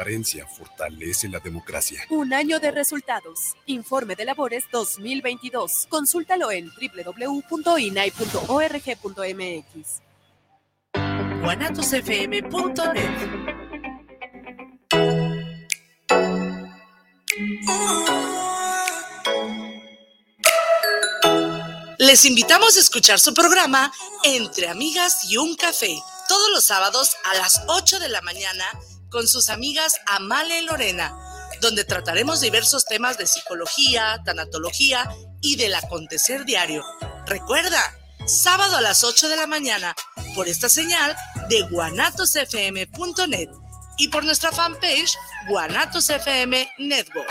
transparencia fortalece la democracia. Un año de resultados. Informe de labores 2022. Consúltalo en www.inai.org.mx. guanatosfm.net Les invitamos a escuchar su programa Entre Amigas y un Café, todos los sábados a las 8 de la mañana con sus amigas Amale y Lorena, donde trataremos diversos temas de psicología, tanatología y del acontecer diario. Recuerda, sábado a las 8 de la mañana, por esta señal de guanatosfm.net y por nuestra fanpage Guanatos FM Network.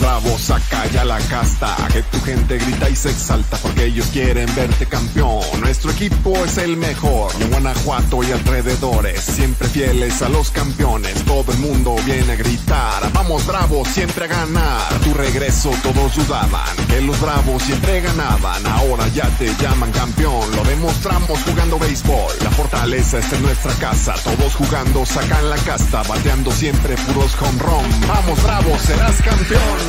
bravos, saca ya la casta, que tu gente grita y se exalta porque ellos quieren verte campeón. Nuestro equipo es el mejor, en Guanajuato y alrededores, siempre fieles a los campeones. Todo el mundo viene a gritar, vamos bravos, siempre a ganar. A tu regreso todos dudaban que los bravos siempre ganaban, ahora ya te llaman campeón. Lo demostramos jugando béisbol, la fortaleza está en nuestra casa, todos jugando sacan la casta, bateando siempre puros home run. Vamos bravos, serás campeón.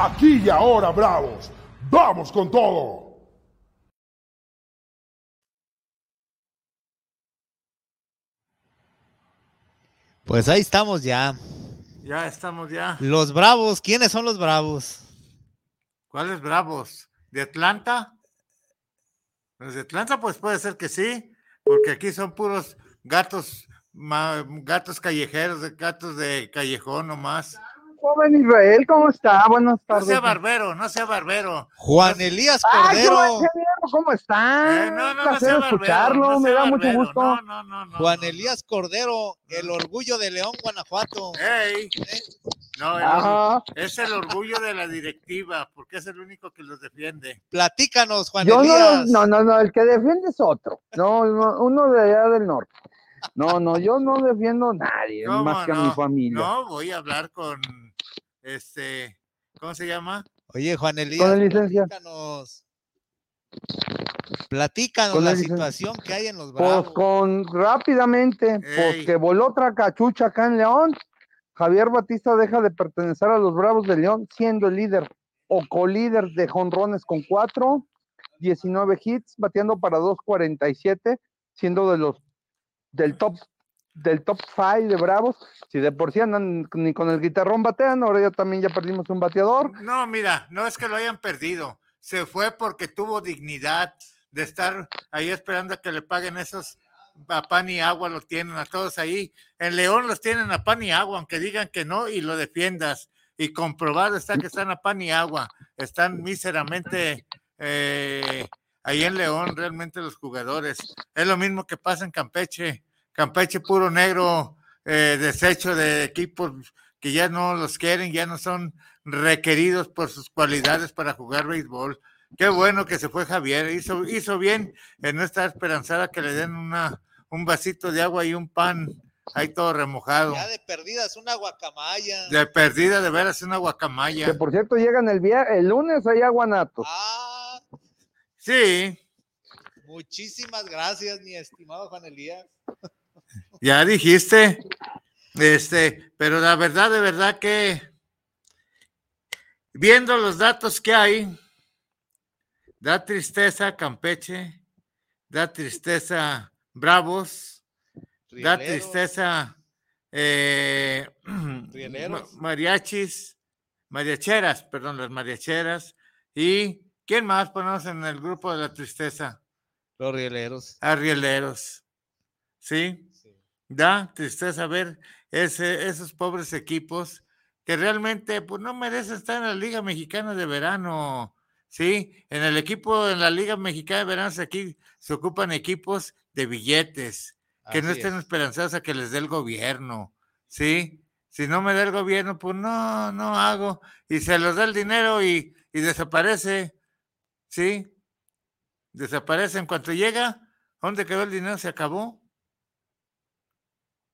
Aquí y ahora, bravos. Vamos con todo. Pues ahí estamos ya. Ya estamos ya. Los bravos, ¿quiénes son los bravos? ¿Cuáles bravos? ¿De Atlanta? Los de Atlanta, pues puede ser que sí, porque aquí son puros gatos, gatos callejeros, de- gatos de callejón nomás. Joven Israel, ¿cómo está? Buenas No tardes. sea barbero, no sea barbero. Juan Elías ¡Ay, Cordero. ingeniero! ¿Cómo está? Eh, no, no, no sea barbero. escucharlo, no me sea da mucho gusto. No, no, no, no. Juan Elías Cordero, el orgullo de León, Guanajuato. Ey, no, el Ajá. or- es el orgullo de la directiva, porque es el único que los defiende. Platícanos, Juan Yo no, Elías. no, no, no, el que defiende es otro. No, no, uno de allá del norte. No, no, yo no defiendo a nadie, ¿Cómo más que a no? mi familia. No, voy a hablar con este, ¿cómo se llama? Oye, Juan Elías, Con platícanos. Platícanos Con la situación que hay en los Pues Bravos. con rápidamente, pues Ey. que voló otra cachucha acá en León. Javier Batista deja de pertenecer a los Bravos de León, siendo el líder o colíder de jonrones con cuatro, 19 hits, bateando para 2.47, siendo de los del top del top 5 de Bravos. Si de por sí andan ni con el guitarrón batean, ahora ya también ya perdimos un bateador. No, mira, no es que lo hayan perdido. Se fue porque tuvo dignidad de estar ahí esperando a que le paguen esos a pan y agua, lo tienen a todos ahí. En León los tienen a pan y agua, aunque digan que no y lo defiendas. Y comprobado está que están a pan y agua. Están míseramente eh, ahí en León, realmente los jugadores. Es lo mismo que pasa en Campeche. Campeche puro negro, eh, desecho de equipos que ya no los quieren, ya no son requeridos por sus cualidades para jugar béisbol. Qué bueno que se fue Javier, hizo, hizo bien en no estar esperanzada que le den una, un vasito de agua y un pan ahí todo remojado. Ya de perdidas, una guacamaya. De perdida de veras una Que guacamaya. por cierto llegan el, via- el lunes allá a Guanatos. Ah, Sí, muchísimas gracias, mi estimado Juan Elías. Ya dijiste. Este, pero la verdad, de verdad que viendo los datos que hay, da tristeza Campeche, da tristeza Bravos, da tristeza eh, mariachis, mariacheras, perdón, las mariacheras. ¿Y quién más ponemos en el grupo de la tristeza? Los rieleros. Arrieleros. ¿Sí? Da tristeza ver ese, esos pobres equipos que realmente pues, no merecen estar en la Liga Mexicana de Verano. Sí, en el equipo, en la Liga Mexicana de Verano, se- aquí se ocupan equipos de billetes, que no estén es. esperanzados a que les dé el gobierno. Sí, si no me da el gobierno, pues no, no hago. Y se los da el dinero y, y desaparece. Sí, desaparece en cuanto llega. ¿Dónde quedó el dinero? Se acabó.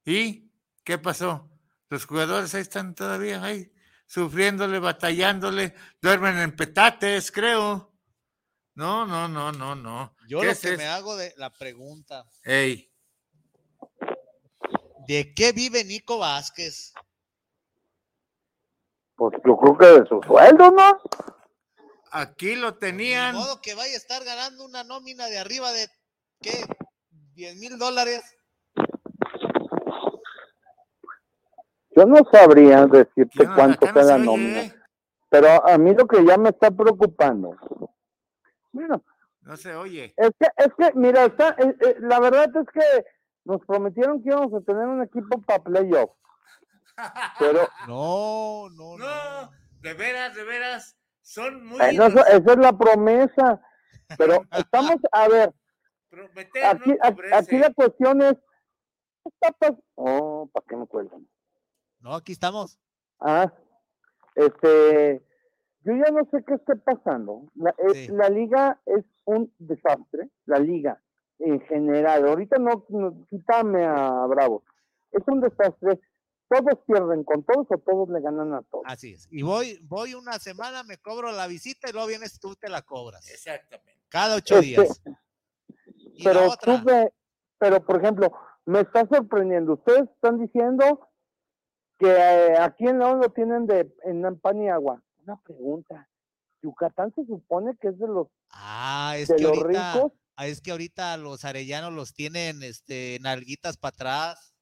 ¿Y qué pasó? Los jugadores ahí están todavía ahí sufriéndole, batallándole, duermen en petates, creo. No, no, no, no, no. Yo ¿Qué lo es que me hago de la pregunta, Ey, ¿de qué vive Nico Vázquez? Pues yo creo que de su sueldo, ¿no? aquí lo Ni tenían. modo que vaya a estar ganando una nómina de arriba de, ¿qué? 10 mil dólares. Yo no sabría decirte no- cuánto acá no nómina, ¿eh? pero a mí lo que ya me está preocupando, bueno, No se oye. es que, es que, mira, está, eh, eh, la verdad es que nos prometieron que íbamos a tener un equipo para playoff, pero No, no, no. No, de veras, de veras, son muy eh, no, eso- esa es la promesa, pero estamos, a ver, prometer, aquí, no aquí, la cuestión es, ¿qué está pas- Oh, ¿para qué me cuelgan? No, aquí estamos. Ah, este, yo ya no sé qué esté pasando. La, eh, la liga es un desastre, la liga en general. Ahorita no, no quítame a Bravo. Es un desastre. Todos pierden con todos o todos le ganan a todos. Así es. Y voy, voy una semana, me cobro la visita y luego vienes tú te la cobras. Exactamente. Cada ocho Este, días. Y la pero otra, tú ve- pero por ejemplo, me está sorprendiendo. Ustedes están diciendo que eh, aquí en León lo tienen de en pan y agua. Una pregunta. Yucatán se supone que es de los ah, es de que los ahorita, ricos. ah, es que ahorita los arellanos los tienen, este, nalguitas para atrás.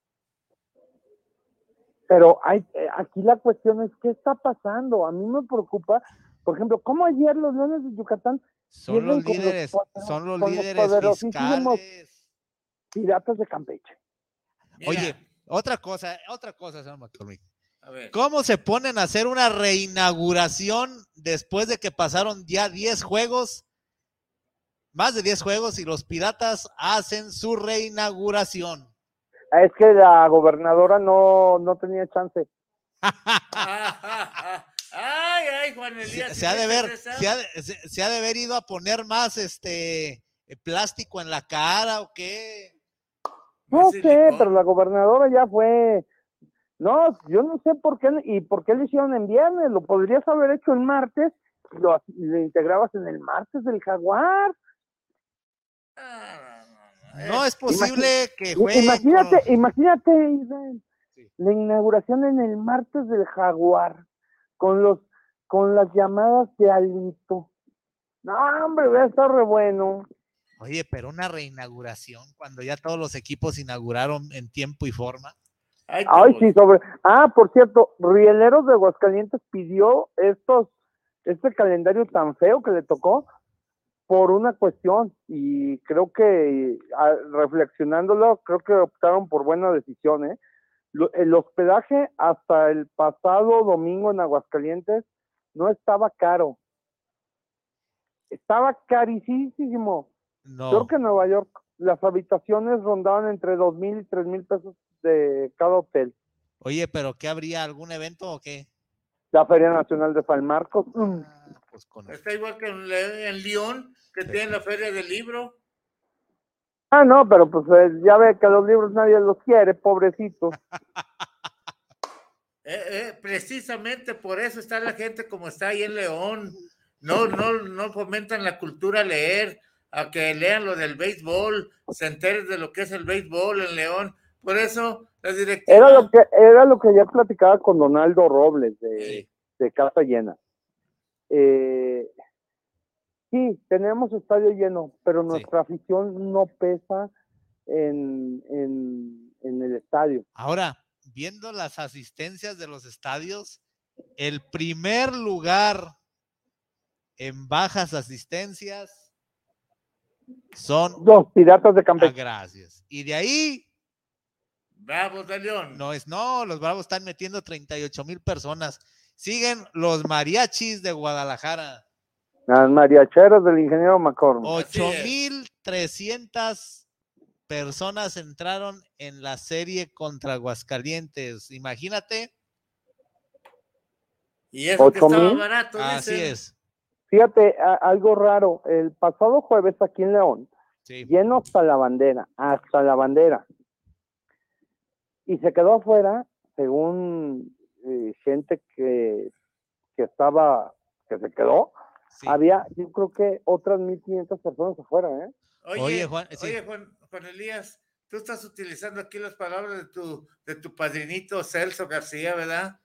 Pero hay, eh, aquí la cuestión es, ¿qué está pasando? A mí me preocupa, por ejemplo, ¿cómo ayer los Leones de Yucatán Son los los líderes, poder- son los los líderes poderosísimos fiscales. piratas de Campeche? Oye, otra cosa, otra cosa, señor McCormick. a ver. ¿Cómo se ponen a hacer una reinauguración después de que pasaron ya 10 juegos? Más de 10 juegos y los piratas hacen su reinauguración. Ah, Es que la gobernadora no, no tenía chance. ay, ay, Juan Se, Elías. se ha de ¿sí ver, se ha de, se- se ha de haber ido a poner más este plástico en la cara o qué. No sé, pero la gobernadora ya fue. No, yo no sé por qué y por qué lo hicieron en viernes. Lo podrías haber hecho el martes y lo, lo integrabas en el martes del Jaguar. No es posible que jueguen. Imagínate, con- imagínate, Israel, la inauguración en el martes del Jaguar, con los, con las llamadas de Alito. No, hombre, va a estar re bueno. Oye, pero una reinauguración cuando ya todos los equipos inauguraron en tiempo y forma. Ay, Ay, sí, sobre. Ah, por cierto, Rieleros de Aguascalientes pidió estos, este calendario tan feo que le tocó por una cuestión y creo que ah, reflexionándolo, creo que optaron por buena decisión, ¿eh? Lo- El hospedaje hasta el pasado domingo en Aguascalientes no estaba caro. Estaba carísimo. No. Creo que en Nueva York las habitaciones rondaban entre dos mil y tres mil pesos de cada hotel. Oye, pero ¿qué habría? ¿Algún evento o qué? La Feria Nacional de San Marcos. mm, Pues con Está igual que en, en Lyon, que tienen la feria del libro. Ah, no, pero pues eh, ya ve que los libros nadie los quiere, pobrecitos. Eh, eh, precisamente por eso está la gente como está ahí en León. No, no, no fomentan la cultura leer, a que lean lo del béisbol, se enteren de lo que es el béisbol en León. Por eso la directiva. Era lo que era lo que ya platicaba con Donaldo Robles de, de Casa Llena. Eh, sí, tenemos estadio lleno, pero nuestra afición no pesa en, en, en el estadio. Ahora, viendo las asistencias de los estadios, el primer lugar en bajas asistencias son Los Piratas de Ah, Campeche. gracias. Y de ahí Bravos de León. no es, no, los Bravos están metiendo 38 mil personas. Siguen los mariachis de Guadalajara, Las mariacheras del ingeniero McCormick. 8.300 personas entraron en la serie contra Aguascalientes. Imagínate. Y eso que ¿Ocho estaba mil? barato. Así es. Fíjate, a- algo raro. El pasado jueves aquí en León, Sí. lleno hasta la bandera, hasta la bandera. Y se quedó afuera, según eh, gente que, que estaba, que se quedó, había, yo creo que otras 1.500 personas afuera, ¿eh? Oye, Oye, oye, Juan, sí. Juan, Juan Elías, tú estás utilizando aquí las palabras de tu, de tu padrinito Celso García, ¿verdad?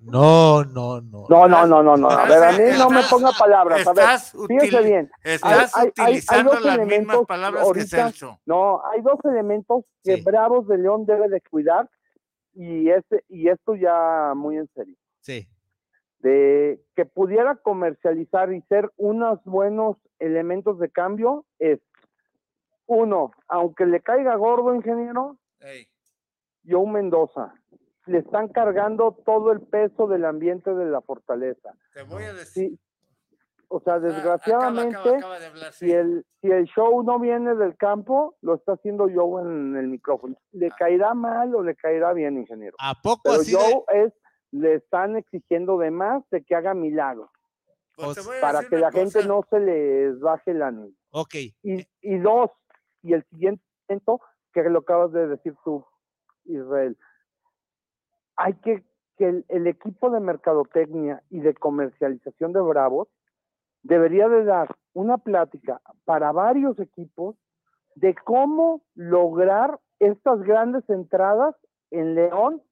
No, no, no. No, no, no, no, no. A ver, a mí no me ponga palabras. A ver, estás fíjese bien. estás Hay- hay- hay- hay utilizando dos las mismas elementos palabras que ahorita- Celso. No, hay dos elementos que Bravos de León debe de cuidar y, este, y esto ya muy en serio. Sí. De que pudiera comercializar y ser unos buenos elementos de cambio es, uno, aunque le caiga gordo, ingeniero, Ey, Joe Mendoza, le están cargando todo el peso del ambiente de la fortaleza. te voy a decir. Sí, o sea, desgraciadamente, acaba, acaba de hablar, si, el, si el show no viene del campo, lo está haciendo Joe en el micrófono. ¿Le caerá mal o le caerá bien, ingeniero? ¿A poco Pero así de- Joe es, le están exigiendo de más de que haga milagros Pues a para que la gente no se les baje el ánimo. Ok. Y, y dos, y el siguiente momento, que lo acabas de decir tú, Israel, hay que que el, el equipo de mercadotecnia y de comercialización de Bravos debería de dar una plática para varios equipos de cómo lograr estas grandes entradas en León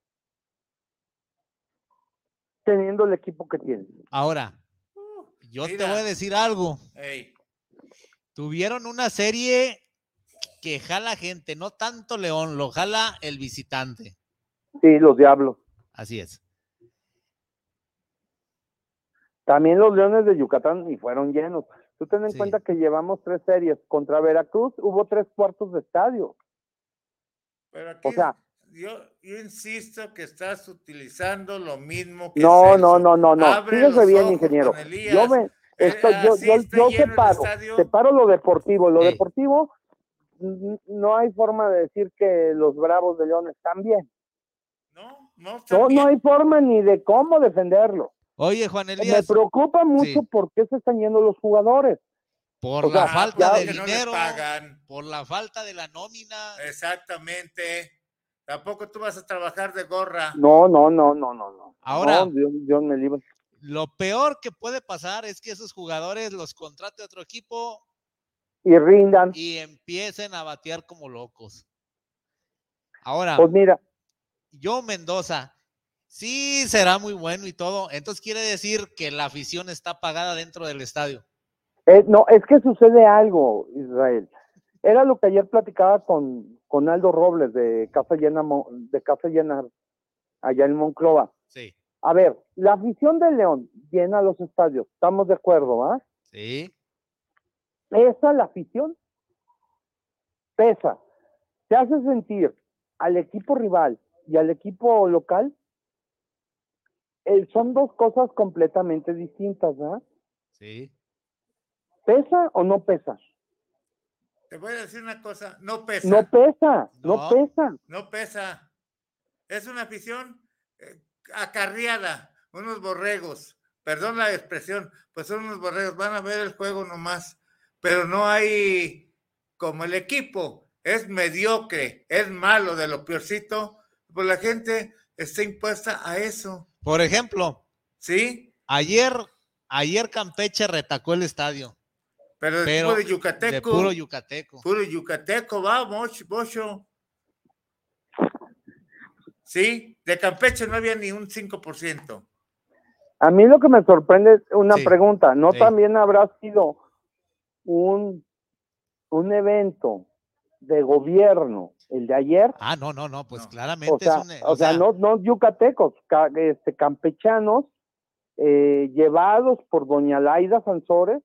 teniendo el equipo que tienen. Ahora, yo te voy a decir algo. Tuvieron una serie que jala gente, no tanto León, lo jala el visitante. Sí, los diablos. Así es. También los Leones de Yucatán y fueron llenos. Tú ten en Sí. cuenta que llevamos tres series. Contra Veracruz hubo tres cuartos de estadio. pero aquí O sea, yo, yo insisto que estás utilizando lo mismo que no, Celso. no, no, no, no. Abre Fíjese bien, ingeniero. Yo, me, Eh, esto, yo, así yo, yo el separo, separo lo deportivo. Lo deportivo, no hay forma de decir que los Bravos de León están bien. No, no, hay forma ni de cómo defenderlo. Oye, Juan Me Elías, preocupa mucho Sí. por qué se están yendo los jugadores. por o sea, la falta ya- de no dinero, pagan. por la falta de la nómina. Exactamente. Tampoco tú vas a trabajar de gorra. No, no, no, no, no, no. Ahora- No, Dios, Dios me libre. Lo peor que puede pasar es que esos jugadores los contrate otro equipo y rindan. y empiecen a batear como locos. Ahora, Pues mira, yo Mendoza, sí será muy bueno y todo, entonces quiere decir que la afición está pagada dentro del estadio. eh, no, es que sucede algo, Israel. Era lo que ayer platicaba con, con Aldo Robles de Café Llena, de Café Llena allá en Monclova. Sí, A ver, la afición de León llena los estadios, estamos de acuerdo, ¿va? sí, Pesa la afición, pesa. Te hace sentir al equipo rival y al equipo local. eh, son dos cosas completamente distintas, ¿verdad? sí. ¿Pesa o no pesa? Te voy a decir una cosa, no pesa. No pesa, no, No. pesa. No pesa. Es una afición eh, acarreada, unos borregos. Perdón la expresión, pues son unos borregos. Van a ver el juego nomás. Pero no hay, como el equipo es mediocre, es malo, de lo peorcito, pues la gente está impuesta a eso. Por ejemplo, ¿Sí? ayer, ayer Campeche retacó el estadio, Pero, pero de yucateco. de puro yucateco. Puro yucateco, vamos, bocho. Sí, de Campeche no había ni un 5%. A mí lo que me sorprende es una Sí, pregunta, ¿no sí. también habrá sido un, un evento de gobierno el de ayer? Ah, no, no, no, pues No. claramente O sea, es un, o sea, no, no yucatecos, ca- este, campechanos, eh, llevados por doña Laida Sansores.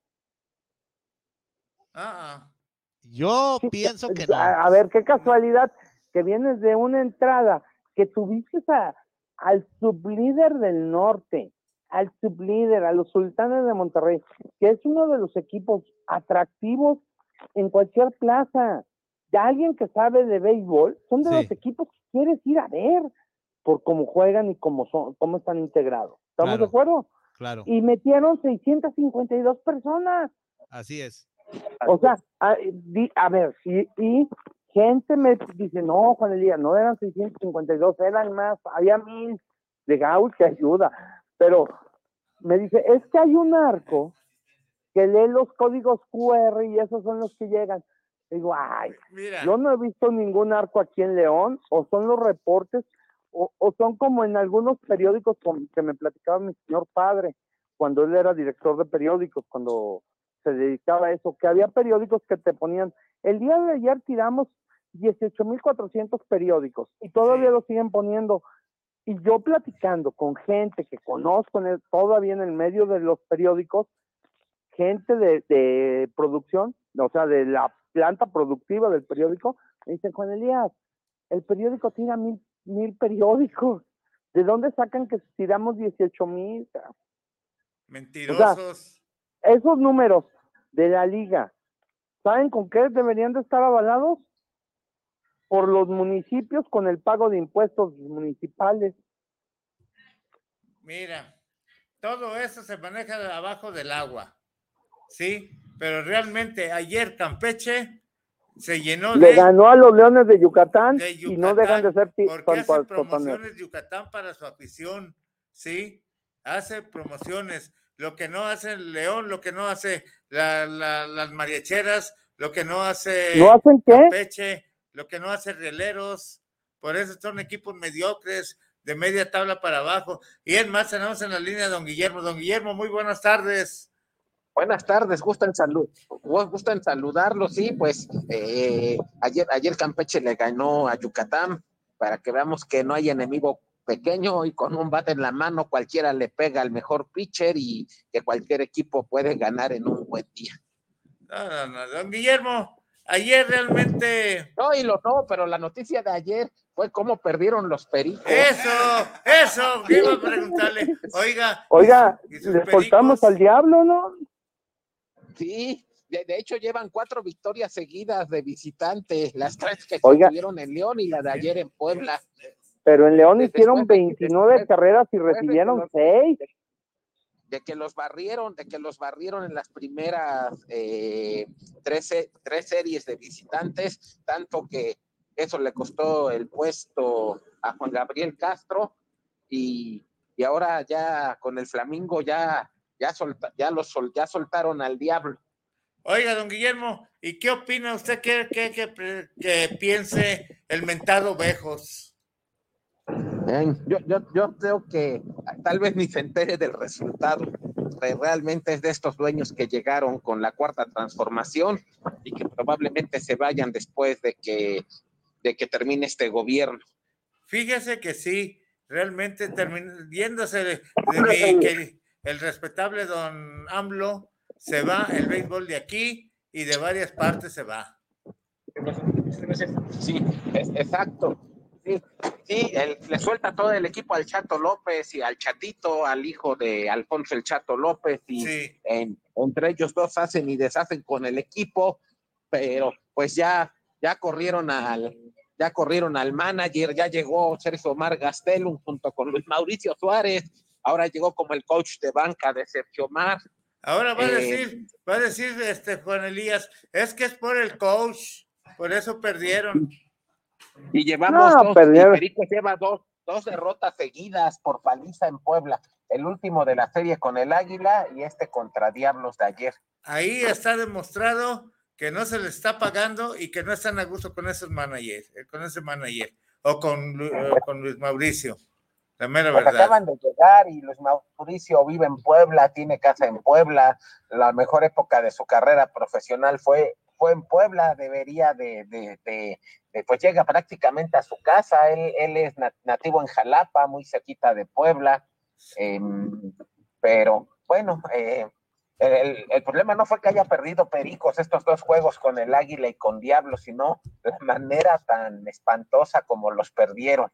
Ah, ah. yo Sí, pienso que a, no. a ver, qué casualidad que vienes de una entrada que tuviste a, al sublíder del norte, al sublíder, a los sultanes de Monterrey, que es uno de los equipos atractivos en cualquier plaza. De alguien que sabe de béisbol, son de Sí. los equipos que quieres ir a ver por cómo juegan y cómo son, cómo están integrados. ¿Estamos Claro. de acuerdo? Claro, Y metieron 652 personas. así es. O sea, a, di- a ver, y, y gente me dice, no, Juan Elías, no eran 652, eran más, había mil de Gaul que ayuda, pero me dice, es que hay un arco que lee los códigos QR y esos son los que llegan. Digo, ay, Mira, yo no he visto ningún arco aquí en León, o son los reportes, o, o son como en algunos periódicos con- que me platicaba mi señor padre, cuando él era director de periódicos, cuando se dedicaba a eso, que había periódicos que te ponían, el día de ayer tiramos 18.400 periódicos y todavía Sí. lo siguen poniendo. Y yo platicando con gente que conozco en el- todavía en el medio de los periódicos, gente de, de producción, o sea, de la planta productiva del periódico, me dicen, Juan Elías, el periódico tira mil, mil periódicos. ¿De dónde sacan que tiramos 18 mil? mentirosos. Esos números de la liga, ¿saben con qué deberían de estar avalados? Por los municipios con el pago de impuestos municipales. Mira, todo eso se maneja de abajo del agua. Sí, pero realmente ayer Campeche se llenó Le de, ganó a los Leones de Yucatán, de y no dejan de ser porque hace promociones Yucatán para su afición, ¿sí? Hace promociones. Lo que no hace León, lo que no hace la- la- las mariacheras, lo que no hace ¿No hacen qué? Campeche, lo que no hace Rieleros. Por eso son equipos mediocres, de media tabla para abajo. Y es más, tenemos en la línea a don Guillermo. Don Guillermo, muy buenas tardes. Buenas tardes, gustan salud, gustan saludarlo, sí, pues eh, ayer, ayer Campeche le ganó a Yucatán para que veamos que no hay enemigo pequeño y con un bate en la mano cualquiera le pega al mejor pitcher y que cualquier equipo puede ganar en un buen día. No, no, no, Don Guillermo, ayer realmente. No, y lo no, pero la noticia de ayer fue cómo perdieron los pericos. Eso, eso, que iba a preguntarle. Oiga, Oiga, ¿y sus le soltamos al diablo, ¿no? Sí, de, de hecho llevan cuatro victorias seguidas de visitante, las tres que Oiga. tuvieron en León y la de ayer en Puebla. Pero en León hicieron de- 29 después- carreras y recibieron 6. de que los barrieron, de que los barrieron en las primeras eh, tres, tres series de visitantes, tanto que eso le costó el puesto a Juan Gabriel Castro y, y ahora ya con el Flamingo ya, ya, solta- ya, los sol- ya soltaron al diablo. Oiga, don Guillermo, ¿y qué opina usted que, que, que, piense el mentado Bejos? yo, yo, yo creo que tal vez ni se entere del resultado. Realmente es de estos dueños que llegaron con la cuarta transformación y que probablemente se vayan después de que, de que termine este gobierno. Fíjese que sí, realmente terminó yéndose de, que el respetable don AMLO se va el béisbol de aquí y de varias partes se va. Sí, exacto. Sí, sí le suelta todo el equipo al Chato López y al Chatito, al hijo de Alfonso el Chato López, y entre ellos dos hacen y deshacen con el equipo, pero pues ya, ya corrieron al, ya corrieron al manager, ya llegó Sergio Omar Gastelum junto con Luis Mauricio Suárez, ahora llegó como el coach de banca de Sergio Omar, Ahora va a eh, decir, va a decir este Juan Elías, es que es por el coach, por eso perdieron. Y llevamos dos, Perico lleva dos, dos derrotas seguidas por paliza en Puebla. El último de la serie con el Águila y este contra Diablos de ayer. Ahí está demostrado que no se le está pagando y que no están a gusto con esos managers, eh, con ese manager o con, con Luis Mauricio. Pues acaban de llegar y Luis Mauricio vive en Puebla, tiene casa en Puebla. La mejor época de su carrera profesional fue, fue en Puebla, debería de, de, pues llega prácticamente a su casa. Él, él es nativo en Jalapa, muy cerquita de Puebla. Em, pero bueno, eh, el, el, problema no fue que haya perdido Pericos estos dos juegos con el Águila y con Diablo, sino la manera tan espantosa como los perdieron.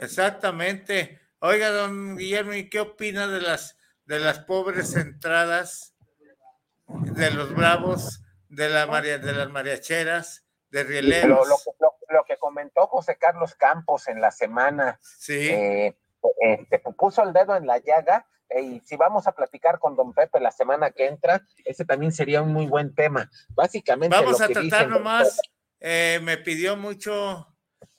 Exactamente. Oiga, don Guillermo, ¿y qué opina de las de las pobres entradas de los bravos, de la María, de las mariacheras, de rieleros? Lo, que comentó José Carlos Campos en la semana, sí. Eh, este, puso el dedo en la llaga, y si vamos a platicar con don Pepe la semana que entra, ese también sería un muy buen tema. Básicamente. Vamos a tratar nomás, eh, me pidió mucho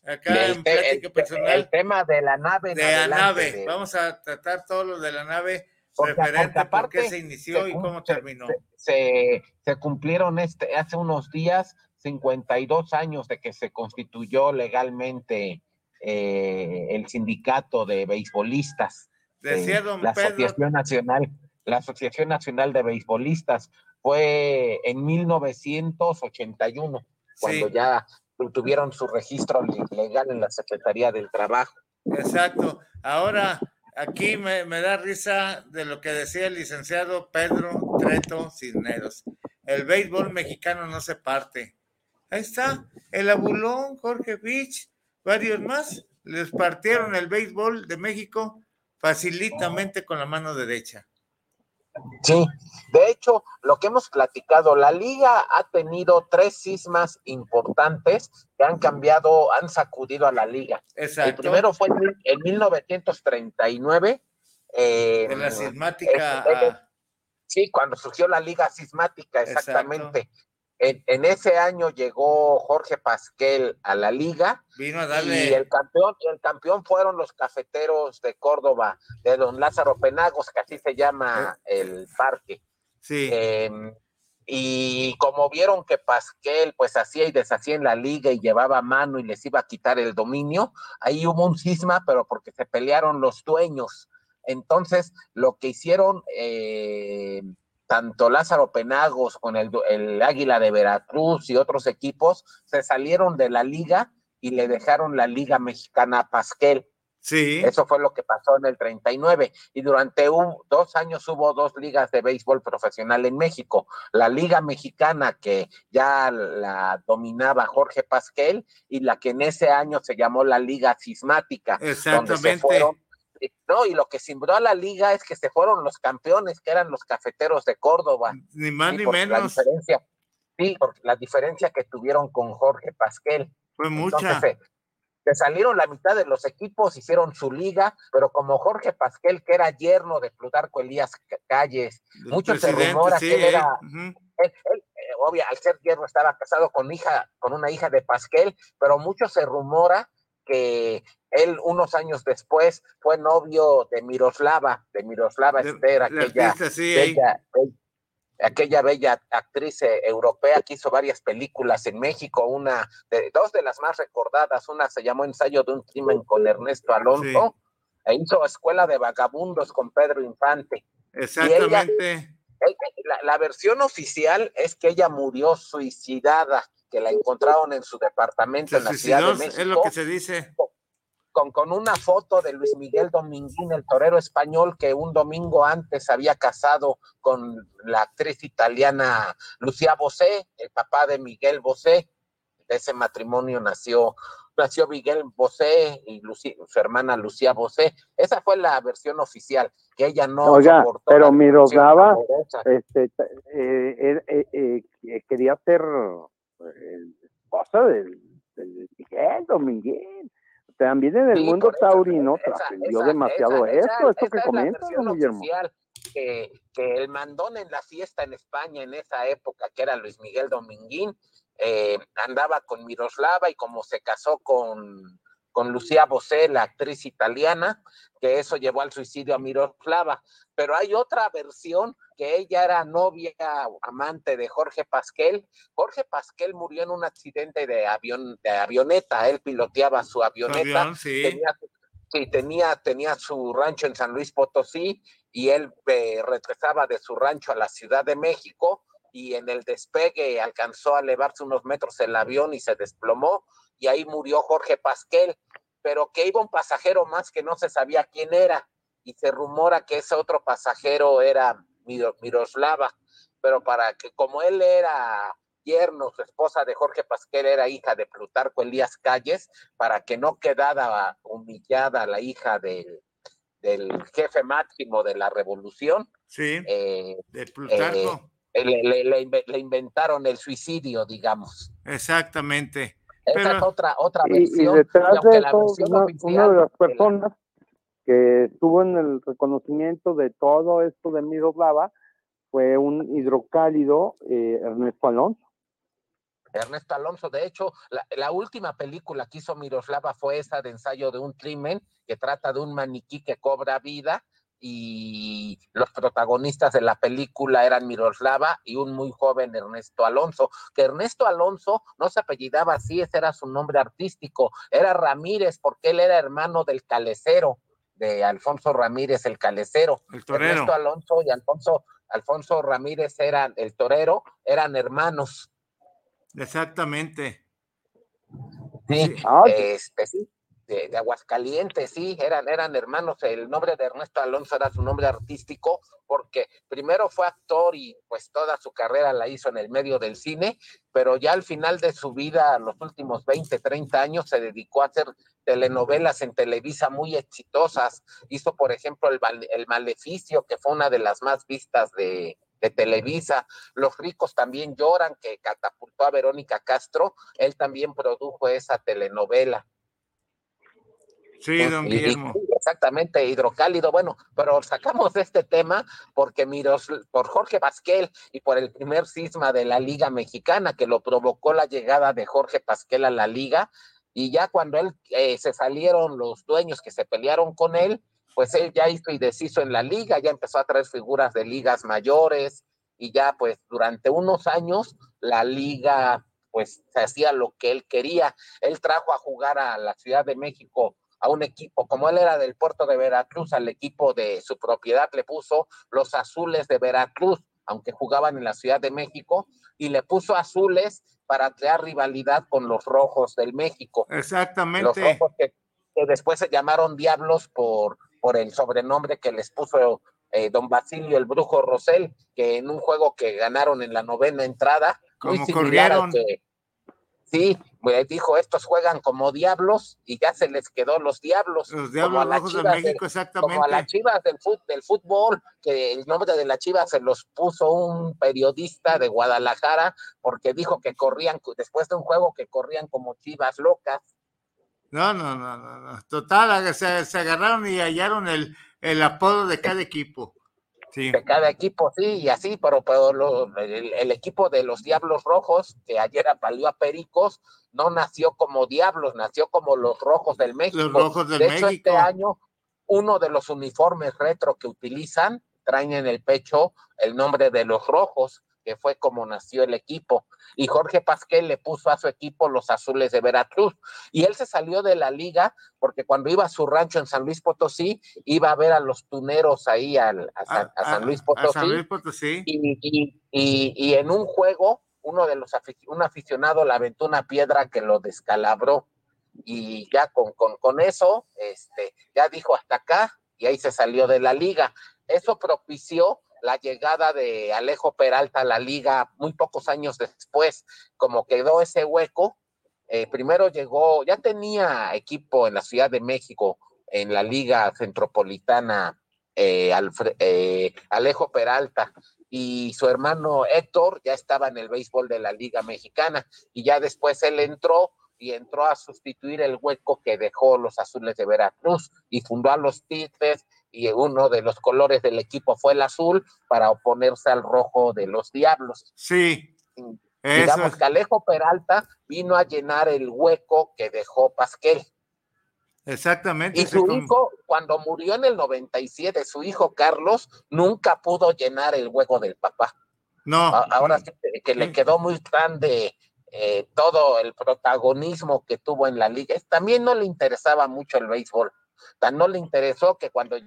Acá en plática personal. El tema de la nave. De la nave. Vamos a tratar todo lo de la nave referente a por qué se inició y cómo terminó. Se, se, cumplieron este, hace unos días 52 años de que se constituyó legalmente eh, el sindicato de beisbolistas. Decía don la Asociación Nacional, la Asociación Nacional de Beisbolistas fue en 1981, cuando ya tuvieron su registro legal en la Secretaría del Trabajo. Exacto. Ahora, aquí me, da risa de lo que decía el licenciado Pedro Treto Cisneros. El béisbol mexicano no se parte. Ahí está, el abulón, Jorge Beach, varios más, les partieron el béisbol de México facilitamente con la mano derecha. Sí, de hecho, lo que hemos platicado, la liga ha tenido tres sismas importantes que han cambiado, han sacudido a la liga. Exacto. El primero fue en 1939. Eh, en la sismática. Ah. sí, cuando surgió la liga sismática, exactamente. En, ese año llegó Jorge Pasquel a la liga. Vino a darle. Y el campeón, el campeón fueron los cafeteros de Córdoba, de don Lázaro Penagos, que así se llama eh. el parque. Sí. Em, y como vieron que Pasquel pues hacía y deshacía en la liga y llevaba mano y les iba a quitar el dominio, ahí hubo un cisma, pero porque se pelearon los dueños. Entonces, lo que hicieron eh, tanto Lázaro Penagos con el, Águila de Veracruz y otros equipos se salieron de la liga y le dejaron la liga mexicana a Pasquel. Sí. Eso fue lo que pasó en el 39. Y durante dos años hubo dos ligas de béisbol profesional en México. La liga mexicana que ya la dominaba Jorge Pasquel y la que en ese año se llamó la liga cismática. Exactamente. No, y lo que simbró a la liga es que se fueron los campeones, que eran los cafeteros de Córdoba. Ni más ni menos. La diferencia, sí, porque la diferencia que tuvieron con Jorge Pasquel. Fue mucha. se, salieron la mitad de los equipos, hicieron su liga, pero como Jorge Pasquel, que era yerno de Plutarco Elías Calles, muchos se rumora que él era. Eh, obvio, al ser yerno estaba casado con hija, con una hija de Pasquel, pero mucho se rumora que él unos años después fue novio de Miroslava, de Miroslava Esther, aquella, aquella bella actriz eh, europea que hizo varias películas en México, una de dos de las más recordadas, una se llamó Ensayo de un crimen con Ernesto Alonso, e hizo Escuela de Vagabundos con Pedro Infante. Exactamente. la, versión oficial es que ella murió suicidada, que la encontraron en su departamento en la Ciudad de México. Es lo que se dice con, con, una foto de Luis Miguel Dominguín, el torero español que un domingo antes había casado con la actriz italiana Lucía Bosé, el papá de Miguel Bosé. De ese matrimonio nació, nació Miguel Bosé y su hermana Lucía Bosé. Esa fue la versión oficial, que ella no Oiga, pero Miroslava este, eh, eh, eh, quería ser esposa del, del Miguel Dominguín también en el mundo taurino trascendió demasiado esto, esto que comenta, Guillermo. Que, que, el mandón en la fiesta en España en esa época, que era Luis Miguel Dominguín, eh, andaba con Miroslava y como se casó con, con Lucía Bosé, la actriz italiana, que eso llevó al suicidio a Miroslava. Pero hay otra versión que ella era novia, amante de Jorge Pasquel. Jorge Pasquel murió en un accidente de avión, de avioneta. Él piloteaba su avioneta. tenía, sí, tenía, tenía su rancho en San Luis Potosí y él eh, regresaba de su rancho a la Ciudad de México y en el despegue alcanzó a elevarse unos metros el avión y se desplomó y ahí murió Jorge Pasquel, pero que iba un pasajero más que no se sabía quién era y se rumora que ese otro pasajero era Miroslava, pero para que como él era yerno, su esposa de Jorge Pasquel era hija de Plutarco Elías Calles, para que no quedara humillada la hija del, del jefe máximo de la revolución. Sí, eh, de Plutarco. Eh, le, inventaron el suicidio, digamos. Exactamente. Esa es otra, otra versión. Y, detrás de eso, una, de las personas que estuvo en el reconocimiento de todo esto de Miroslava fue un hidrocálido eh, Ernesto Alonso. Ernesto Alonso, de hecho, la, la, última película que hizo Miroslava fue esa de ensayo de un crimen que trata de un maniquí que cobra vida y los protagonistas de la película eran Miroslava y un muy joven Ernesto Alonso, que Ernesto Alonso no se apellidaba así, ese era su nombre artístico, era Ramírez porque él era hermano del calecero de Alfonso Ramírez el calecero. El torero. Ernesto Alonso y Alfonso, Alfonso Ramírez eran el torero, eran hermanos. Exactamente. Sí, este sí de, Aguascalientes, sí, eran, eran hermanos. El nombre de Ernesto Alonso era su nombre artístico porque primero fue actor y pues toda su carrera la hizo en el medio del cine, pero ya al final de su vida, los últimos 20, 30 años, se dedicó a hacer telenovelas en Televisa muy exitosas. Hizo, por ejemplo, el, el Maleficio, que fue una de las más vistas de, de Televisa. Los ricos también lloran, que catapultó a Verónica Castro. Él también produjo esa telenovela. Sí, don Guillermo. exactamente, hidrocálido. Bueno, pero sacamos este tema porque miros, por Jorge Pasquel y por el primer cisma de la Liga Mexicana que lo provocó la llegada de Jorge Pasquel a la Liga. Y ya cuando él eh, se salieron los dueños que se pelearon con él, pues él ya hizo y deshizo en la liga, ya empezó a traer figuras de ligas mayores y ya pues durante unos años la liga pues hacía lo que él quería. Él trajo a jugar a la Ciudad de México a un equipo, como él era del puerto de Veracruz, al equipo de su propiedad le puso los azules de Veracruz, aunque jugaban en la Ciudad de México, y le puso azules para crear rivalidad con los rojos del México. Exactamente. Los rojos que, después se llamaron Diablos por, por el sobrenombre que les puso eh, don Basilio el Brujo Rosell, que en un juego que ganaron en la novena entrada, muy similar al que, Sí, dijo, estos juegan como diablos y ya se les quedó los diablos. Los diablos rojos de México, exactamente. Como a las chivas del, del fútbol, que el nombre de la chiva se los puso un periodista de Guadalajara porque dijo que corrían, después de un juego, que corrían como chivas locas. No, no, no, no, Total, se, se agarraron y hallaron el, el apodo de cada equipo de cada equipo, sí, y así, pero, pero el, equipo de los Diablos Rojos, que ayer apaleó a Pericos, no nació como Diablos, nació como los Rojos del México. Los Rojos del de México. Hecho, este año, uno de los uniformes retro que utilizan traen en el pecho el nombre de los rojos, que fue como nació el equipo. Y Jorge Pasquel le puso a su equipo los azules de Veracruz. Y él se salió de la liga porque cuando iba a su rancho en San Luis Potosí, iba a ver a los tuneros ahí al, a, San, a, San, Luis Potosí. San Luis Potosí. Y, y, y, y, en un juego, uno de los un aficionado le aventó una piedra que lo descalabró. Y ya con, con, con eso, este, ya dijo hasta acá, y ahí se salió de la liga. Eso propició la llegada de Alejo Peralta a la liga muy pocos años después, como quedó ese hueco, eh, primero llegó, ya tenía equipo en la Ciudad de México, en la liga centropolitana, eh, eh, Alejo Peralta, y su hermano Héctor ya estaba en el béisbol de la liga mexicana, y ya después él entró y entró a sustituir el hueco que dejó los azules de Veracruz y fundó a los Tigres y uno de los colores del equipo fue el azul para oponerse al rojo de los Diablos. Sí. Digamos es. que Alejo Peralta vino a llenar el hueco que dejó Pasquel. Exactamente. Y su hijo, cuando murió en el 97, su hijo Carlos nunca pudo llenar el hueco del papá. No. Ahora sí que, que le quedó muy grande eh, todo el protagonismo que tuvo en la liga. También no le interesaba mucho el béisbol. Tan no le interesó que cuando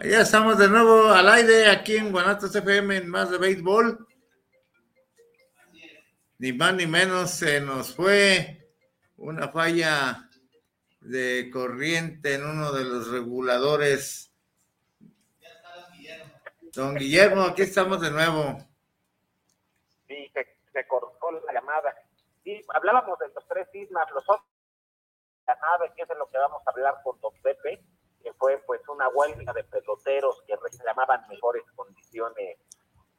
Ya estamos de nuevo al aire aquí en Guanatos FM en más de béisbol. Ni más ni menos se nos fue una falla de corriente en uno de los reguladores. Don Guillermo, aquí estamos de nuevo. Sí, se, cortó la llamada. Sí, hablábamos de los tres sismas, los otros, la nave, que es de lo que vamos a hablar con Don Pepe que fue pues una huelga de peloteros que reclamaban mejores condiciones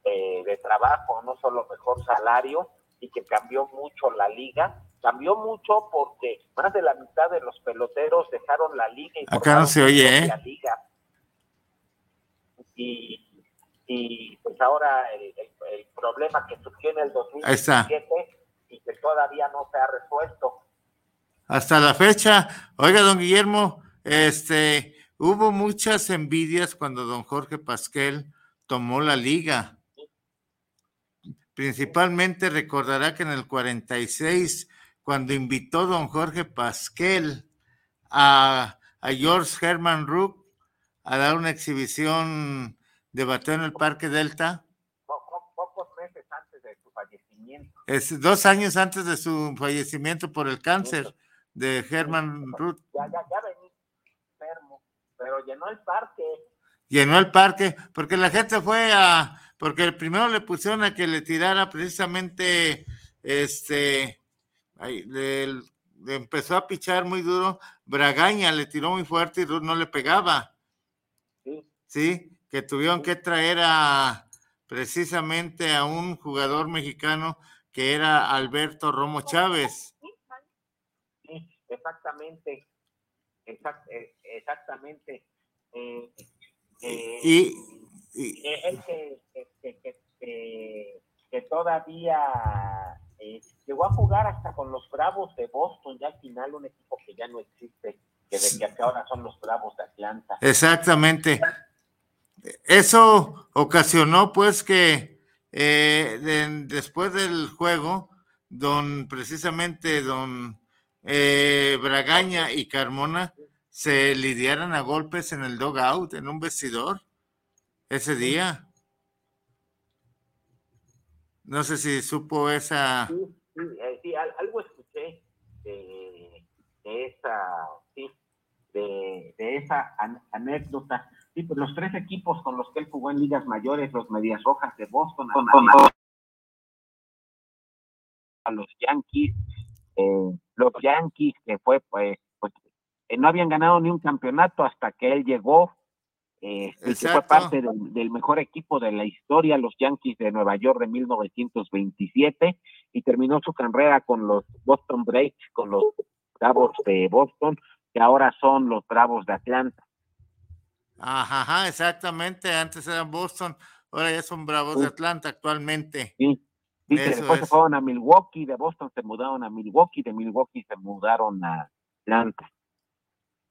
eh, de trabajo, no solo mejor salario, y que cambió mucho la liga. Cambió mucho porque más de la mitad de los peloteros dejaron la liga. Y Acá no se oye, ¿eh? liga. Y, y pues ahora el, el, problema que surgió en el 2017 y que todavía no se ha resuelto. Hasta la fecha, oiga, don Guillermo, este, hubo muchas envidias cuando don Jorge Pasquel tomó la liga. Principalmente recordará que en el 46, cuando invitó don Jorge Pasquel a, George Herman Rook a dar una exhibición de bateo en el Parque Delta. Pocos meses antes de su fallecimiento. Es dos años antes de su fallecimiento por el cáncer de Herman Rook. Ya, ya, ya pero llenó el parque. Llenó el parque, porque la gente fue a, porque primero le pusieron a que le tirara precisamente, este, le, empezó a pichar muy duro, Bragaña le tiró muy fuerte y no le pegaba. Sí. Sí, que tuvieron que traer a precisamente a un jugador mexicano que era Alberto Romo Chávez. Sí, exactamente. Eh, exactamente. Eh, eh, y, el que, que, todavía llegó a jugar hasta con los Bravos de Boston, ya al final un equipo que ya no existe, que de que ahora son los Bravos de Atlanta. Exactamente. Eso ocasionó pues que después del juego, don precisamente don eh, Bragaña y Carmona se lidiaran a golpes en el dogout, en un vestidor, ese día. No sé si supo esa. Sí, sí, eh, algo escuché de, esa, sí, de, esa anécdota. Sí, pues los tres equipos con los que él jugó en ligas mayores, los Medias Rojas de Boston, a los Yankees, eh, los Yankees, que fue pues, pues eh, no habían ganado ni un campeonato hasta que él llegó, eh, que fue parte del, mejor equipo de la historia, los Yankees de Nueva York de 1927, y terminó su carrera con los Boston Breaks, con los Bravos de Boston, que ahora son los Bravos de Atlanta. Ajá, exactamente, antes eran Boston, ahora ya son Bravos de Atlanta actualmente. Sí. Sí, después se fueron a Milwaukee, de Boston se mudaron a Milwaukee, de Milwaukee se mudaron a Atlanta.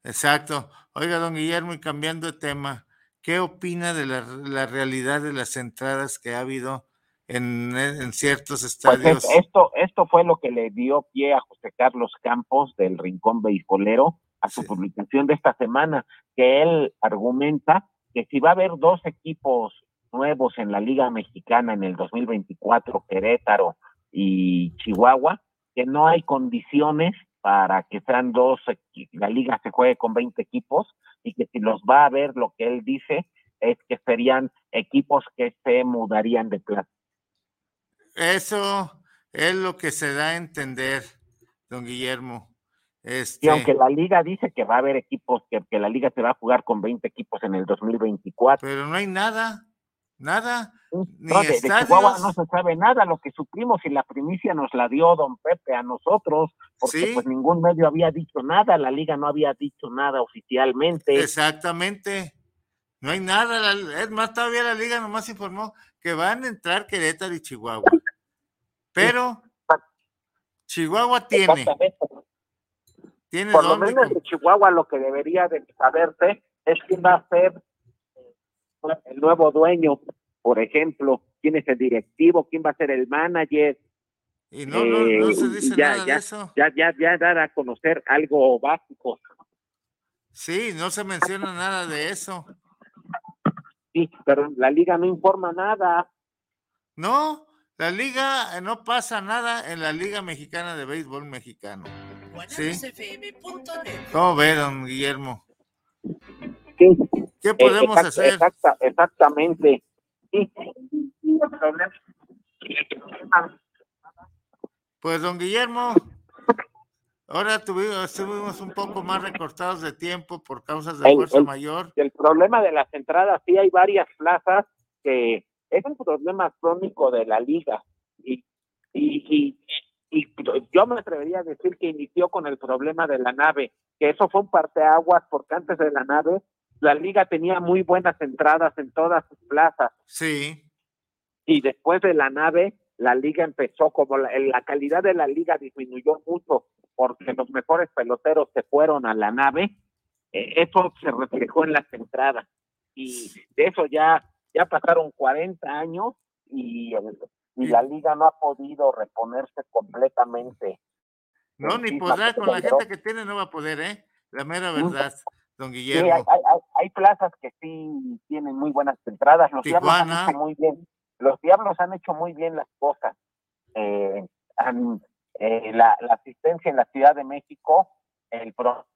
Exacto. Oiga, don Guillermo, y cambiando de tema, ¿qué opina de la, realidad de las entradas que ha habido en, en ciertos pues estadios? esto, esto fue lo que le dio pie a José Carlos Campos del Rincón Beisbolero a su publicación de esta semana, que él argumenta que si va a haber dos equipos nuevos en la Liga Mexicana en el 2024, Querétaro y Chihuahua, que no hay condiciones para que sean dos, la liga se juegue con 20 equipos y que si los va a ver, lo que él dice es que serían equipos que se mudarían de clase. Eso es lo que se da a entender, don Guillermo. Este... Y aunque la liga dice que va a haber equipos, que, que la liga se va a jugar con 20 equipos en el 2024. Pero no hay nada. Nada. Ni no, de, Chihuahua no se sabe nada, lo que supimos y la primicia nos la dio don Pepe a nosotros, porque pues ningún medio había dicho nada, la liga no había dicho nada oficialmente. Exactamente. No hay nada, es más, todavía la liga nomás informó que van a entrar Querétaro y Chihuahua. Pero Chihuahua tiene. Tiene Por lo menos de Chihuahua lo que debería de saberse es quién va a ser el nuevo dueño, por ejemplo, quién es el directivo, quién va a ser el manager. Y no, no, no se dice ya, nada ya, de eso. Ya, ya, ya dar a conocer algo básico. Sí, no se menciona nada de eso. Sí, pero la liga no informa nada. No, la liga eh, no pasa nada en la Liga Mexicana de Béisbol Mexicano. ¿Sí? ¿Cómo ve, don Guillermo? Sí. ¿Qué podemos Exact- hacer? exacta- exactamente. Sí. Pues, don Guillermo, ahora tuvimos, estuvimos un poco más recortados de tiempo por causas de El- fuerza el- mayor. El problema de las entradas, sí hay varias plazas que es un problema crónico de la liga. Y, y, y, y yo me atrevería a decir que inició con el problema de la nave, que eso fue un parteaguas porque antes de la nave la liga tenía muy buenas entradas en todas sus plazas. Sí, y después de la nave la liga empezó como la, la calidad de la liga disminuyó mucho porque los mejores peloteros se fueron a la nave eh, eso se reflejó en las entradas y de eso ya ya pasaron 40 años y, el- y la liga no ha podido reponerse completamente no, ni podrá, con la gente que tiene no va a poder, ¿eh? La mera verdad, don Sí, hay, Guillermo. hay, hay- plazas que sí tienen muy buenas entradas. Los diablos han hecho muy bien. Los diablos han hecho muy bien las cosas. Eh, han- eh, la, la asistencia en la Ciudad de México, el pro,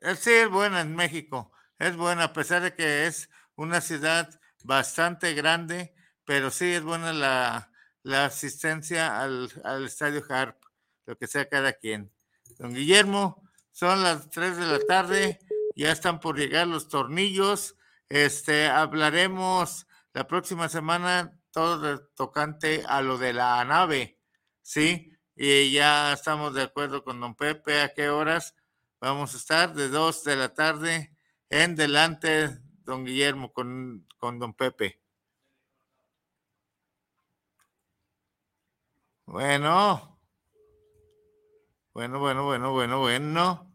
Eh, Sí, es buena en México. Es buena, a pesar de que es una ciudad bastante grande, pero sí es buena la, la asistencia al, al estadio Harp, lo que sea cada quien. Don Guillermo, son las 3 de la tarde, ya están por llegar los tornillos. Este, hablaremos la próxima semana todo tocante a lo de la nave, ¿sí? Y ya estamos de acuerdo con don Pepe a qué horas vamos a estar de 2 de la tarde en delante, don Guillermo, con, con don Pepe. Bueno, bueno, bueno, bueno, bueno, bueno.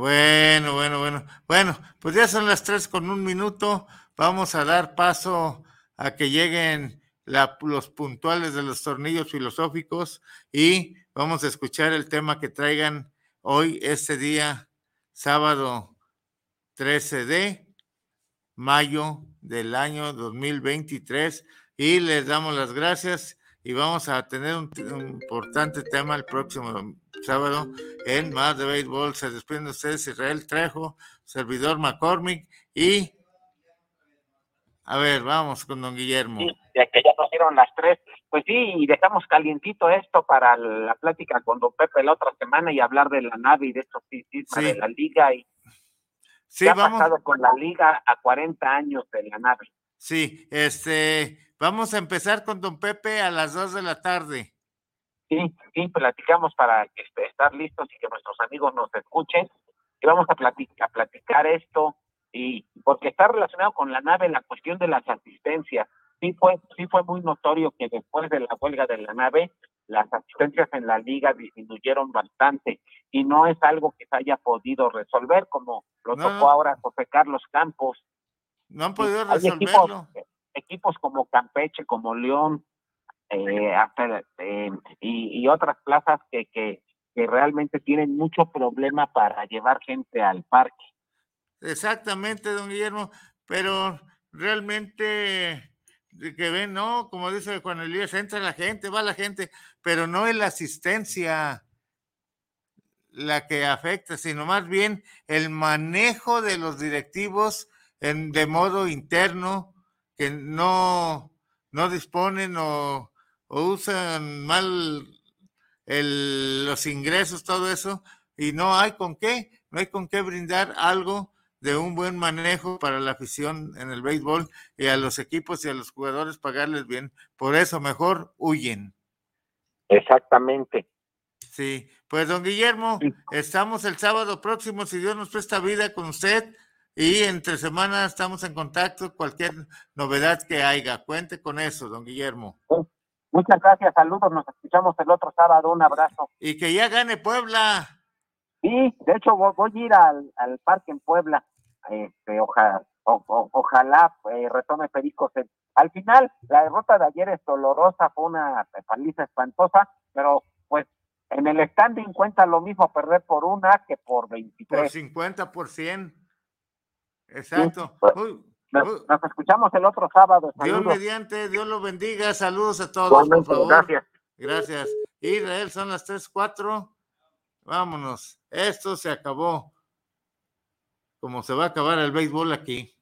Bueno, bueno, bueno. Bueno, pues ya son las tres con un minuto. Vamos a dar paso a que lleguen la- los puntuales de los tornillos filosóficos y vamos a escuchar el tema que traigan hoy, este día, sábado 13 de mayo del año 2023 y les damos las gracias y vamos a tener un, un importante tema el próximo sábado en Más de Béisbol. Se despiden de ustedes Israel Trejo, servidor McCormick y a ver, vamos con don Guillermo. ya que ya nos dieron las tres. Pues sí, y dejamos calientito esto para la plática con don Pepe la otra semana y hablar de la nave y de estos sismas Sí. de la liga y Sí, qué ha vamos. pasado con la liga a 40 años de la nave. Sí, este, vamos a empezar con don Pepe a las 2 de la tarde. Sí, sí, platicamos para este, estar listos y que nuestros amigos nos escuchen. Y vamos a, plati- a platicar esto y porque está relacionado con la nave la cuestión de las asistencias. Sí fue, sí fue muy notorio que después de la huelga de la nave, las asistencias en la liga disminuyeron bastante y no es algo que se haya podido resolver como lo No, tocó ahora José Carlos Campos. No han podido Hay equipos, resolverlo. Equipos como Campeche, como León, eh, eh, y, otras plazas que, que, realmente tienen mucho problema para llevar gente al parque. Exactamente, don Guillermo, pero realmente que ven, no, como dice Juan Elías, entra la gente, va la gente, pero no es la asistencia la que afecta, sino más bien el manejo de los directivos en, de modo interno, que no, no disponen o, o usan mal el- los ingresos, todo eso, y no hay con qué, no hay con qué brindar algo de un buen manejo para la afición en el béisbol y a los equipos y a los jugadores pagarles bien. Por eso mejor huyen. Exactamente. Sí, pues don Guillermo, estamos el sábado próximo, si Dios nos presta vida con usted, y entre semana estamos en contacto, cualquier novedad que haya. Cuente con eso, don Guillermo. Muchas gracias, saludos, nos escuchamos el otro sábado, un abrazo. Y que ya gane Puebla. Sí, de hecho voy, voy a ir al, al parque en Puebla, este, oja- o- o- ojalá eh, retome Pericos. al final la derrota de ayer es dolorosa, fue una paliza espantosa, pero pues en el standing cuenta lo mismo perder por una que por 23. Por 50 por 100. Exacto. pues, Uy, Nos, uy, nos escuchamos el otro sábado. Dios mediante, Dios lo bendiga. Saludos a todos, por favor. Gracias. Gracias. Israel, son las 3, 4. Vámonos. Esto se acabó. Como se va a acabar el béisbol aquí.